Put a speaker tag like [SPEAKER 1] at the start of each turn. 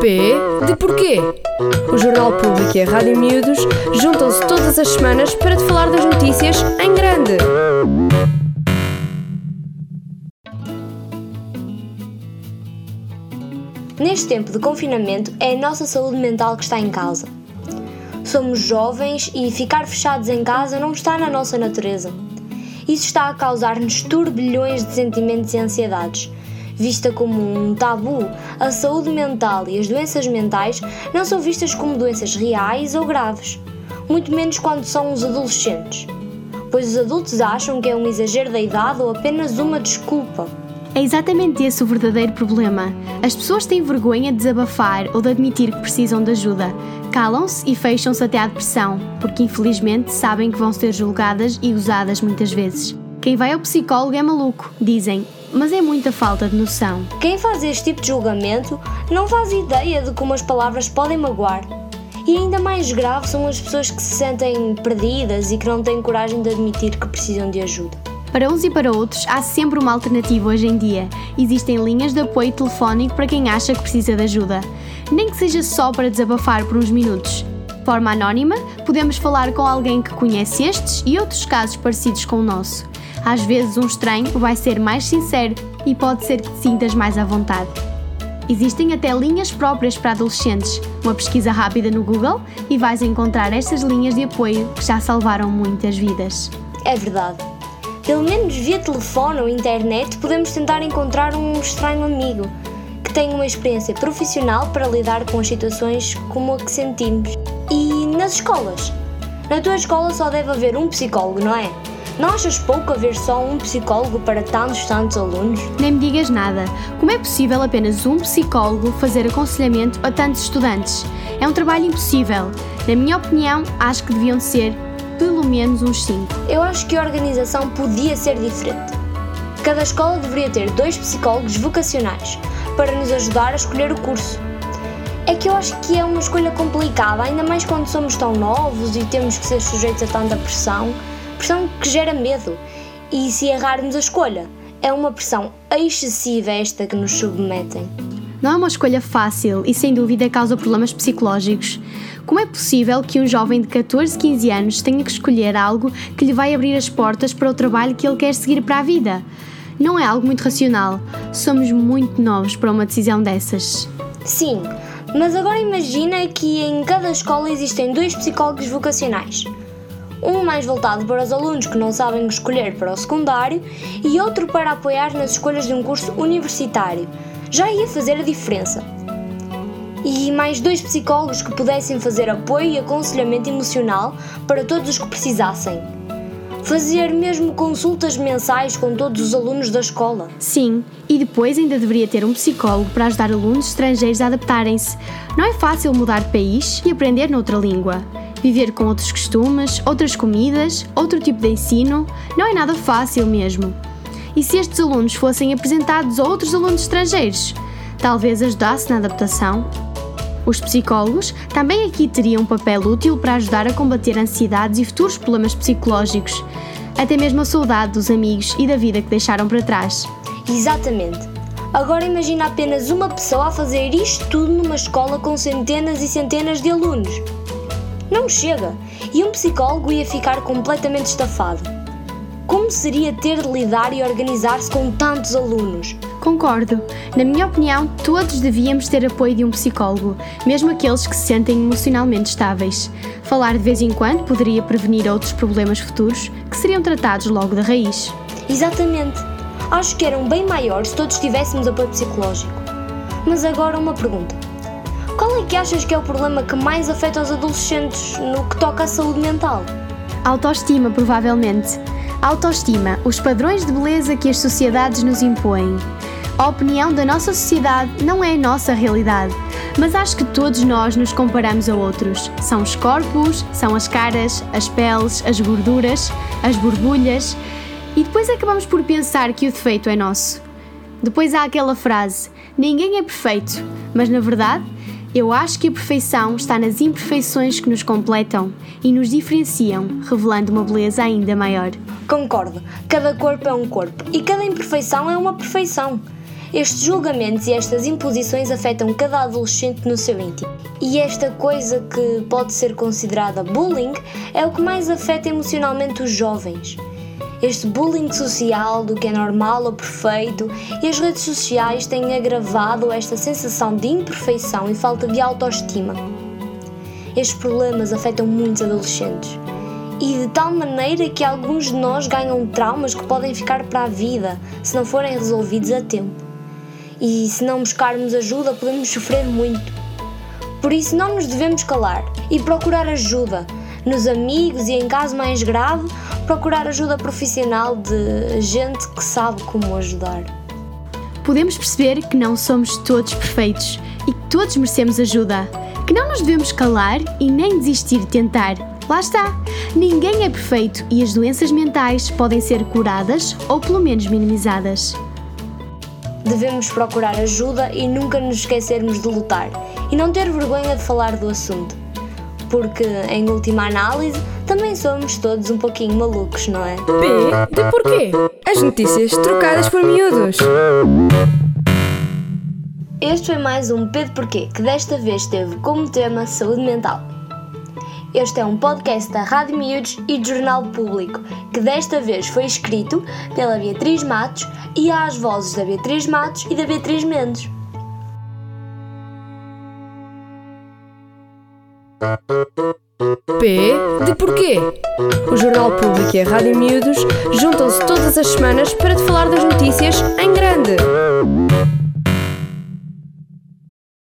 [SPEAKER 1] P de porquê? O Jornal Público e a Rádio Miúdos juntam-se todas as semanas para te falar das notícias em grande.
[SPEAKER 2] Neste tempo de confinamento, é a nossa saúde mental que está em causa. Somos jovens e ficar fechados em casa não está na nossa natureza. Isso está a causar-nos turbilhões de sentimentos e ansiedades. Vista como um tabu, a saúde mental e as doenças mentais não são vistas como doenças reais ou graves, muito menos quando são os adolescentes, pois os adultos acham que é um exagero da idade ou apenas uma desculpa.
[SPEAKER 3] É exatamente esse o verdadeiro problema. As pessoas têm vergonha de desabafar ou de admitir que precisam de ajuda. Calam-se e fecham-se até à depressão, porque infelizmente sabem que vão ser julgadas e usadas muitas vezes. Quem vai ao psicólogo é maluco, dizem, mas é muita falta de noção.
[SPEAKER 2] Quem faz este tipo de julgamento não faz ideia de como as palavras podem magoar. E ainda mais grave são as pessoas que se sentem perdidas e que não têm coragem de admitir que precisam de ajuda.
[SPEAKER 3] Para uns e para outros, há sempre uma alternativa hoje em dia. Existem linhas de apoio telefónico para quem acha que precisa de ajuda. Nem que seja só para desabafar por uns minutos. De forma anónima, podemos falar com alguém que conhece estes e outros casos parecidos com o nosso. Às vezes, um estranho vai ser mais sincero e pode ser que te sintas mais à vontade. Existem até linhas próprias para adolescentes. Uma pesquisa rápida no Google e vais encontrar estas linhas de apoio que já salvaram muitas vidas.
[SPEAKER 2] É verdade. Pelo menos via telefone ou internet podemos tentar encontrar um estranho amigo que tenha uma experiência profissional para lidar com as situações como a que sentimos. E nas escolas? Na tua escola só deve haver um psicólogo, não é? Não achas pouco haver só um psicólogo para tantos, tantos alunos?
[SPEAKER 3] Nem me digas nada. Como é possível apenas um psicólogo fazer aconselhamento a tantos estudantes? É um trabalho impossível. Na minha opinião, acho que deviam ser pelo menos uns 5.
[SPEAKER 2] Eu acho que a organização podia ser diferente. Cada escola deveria ter dois psicólogos vocacionais para nos ajudar a escolher o curso. É que eu acho que é uma escolha complicada, ainda mais quando somos tão novos e temos que ser sujeitos a tanta pressão pressão que gera medo. E se errarmos a escolha, é uma pressão excessiva esta que nos submetem.
[SPEAKER 3] Não é uma escolha fácil e sem dúvida causa problemas psicológicos. Como é possível que um jovem de 14, 15 anos tenha que escolher algo que lhe vai abrir as portas para o trabalho que ele quer seguir para a vida? Não é algo muito racional. Somos muito novos para uma decisão dessas.
[SPEAKER 2] Sim, mas agora imagina que em cada escola existem dois psicólogos vocacionais um mais voltado para os alunos que não sabem escolher para o secundário e outro para apoiar nas escolhas de um curso universitário. Já ia fazer a diferença. E mais dois psicólogos que pudessem fazer apoio e aconselhamento emocional para todos os que precisassem. Fazer mesmo consultas mensais com todos os alunos da escola.
[SPEAKER 3] Sim, e depois ainda deveria ter um psicólogo para ajudar alunos estrangeiros a adaptarem-se. Não é fácil mudar de país e aprender noutra língua viver com outros costumes, outras comidas, outro tipo de ensino, não é nada fácil mesmo. E se estes alunos fossem apresentados a outros alunos estrangeiros? Talvez ajudasse na adaptação. Os psicólogos também aqui teriam um papel útil para ajudar a combater ansiedades e futuros problemas psicológicos, até mesmo a saudade dos amigos e da vida que deixaram para trás.
[SPEAKER 2] Exatamente. Agora imagina apenas uma pessoa a fazer isto tudo numa escola com centenas e centenas de alunos. Não chega! E um psicólogo ia ficar completamente estafado. Como seria ter de lidar e organizar-se com tantos alunos?
[SPEAKER 3] Concordo. Na minha opinião, todos devíamos ter apoio de um psicólogo, mesmo aqueles que se sentem emocionalmente estáveis. Falar de vez em quando poderia prevenir outros problemas futuros que seriam tratados logo da raiz.
[SPEAKER 2] Exatamente. Acho que eram bem maiores se todos tivéssemos apoio psicológico. Mas agora uma pergunta. Qual é que achas que é o problema que mais afeta os adolescentes no que toca à saúde mental?
[SPEAKER 3] Autoestima, provavelmente. Autoestima, os padrões de beleza que as sociedades nos impõem. A opinião da nossa sociedade não é a nossa realidade, mas acho que todos nós nos comparamos a outros. São os corpos, são as caras, as peles, as gorduras, as borbulhas, e depois acabamos por pensar que o defeito é nosso. Depois há aquela frase: ninguém é perfeito, mas na verdade eu acho que a perfeição está nas imperfeições que nos completam e nos diferenciam, revelando uma beleza ainda maior.
[SPEAKER 2] Concordo. Cada corpo é um corpo e cada imperfeição é uma perfeição. Estes julgamentos e estas imposições afetam cada adolescente no seu íntimo. E esta coisa que pode ser considerada bullying é o que mais afeta emocionalmente os jovens. Este bullying social do que é normal ou perfeito e as redes sociais têm agravado esta sensação de imperfeição e falta de autoestima. Estes problemas afetam muitos adolescentes e de tal maneira que alguns de nós ganham traumas que podem ficar para a vida se não forem resolvidos a tempo. E se não buscarmos ajuda, podemos sofrer muito. Por isso, não nos devemos calar e procurar ajuda nos amigos e, em caso mais grave, procurar ajuda profissional de gente que sabe como ajudar.
[SPEAKER 3] Podemos perceber que não somos todos perfeitos e que todos merecemos ajuda, que não nos devemos calar e nem desistir de tentar. Lá está! Ninguém é perfeito e as doenças mentais podem ser curadas ou pelo menos minimizadas.
[SPEAKER 2] Devemos procurar ajuda e nunca nos esquecermos de lutar e não ter vergonha de falar do assunto. Porque, em última análise, também somos todos um pouquinho malucos, não é?
[SPEAKER 1] P de porquê? As notícias trocadas por miúdos.
[SPEAKER 2] Este foi mais um P de Porquê, que desta vez teve como tema saúde mental. Este é um podcast da Rádio Miúdos e do Jornal Público, que desta vez foi escrito pela Beatriz Matos e às vozes da Beatriz Matos e da Beatriz Mendes.
[SPEAKER 1] P de porquê? O Jornal Público e a Rádio Miúdos juntam-se todas as semanas para te falar das notícias em grande.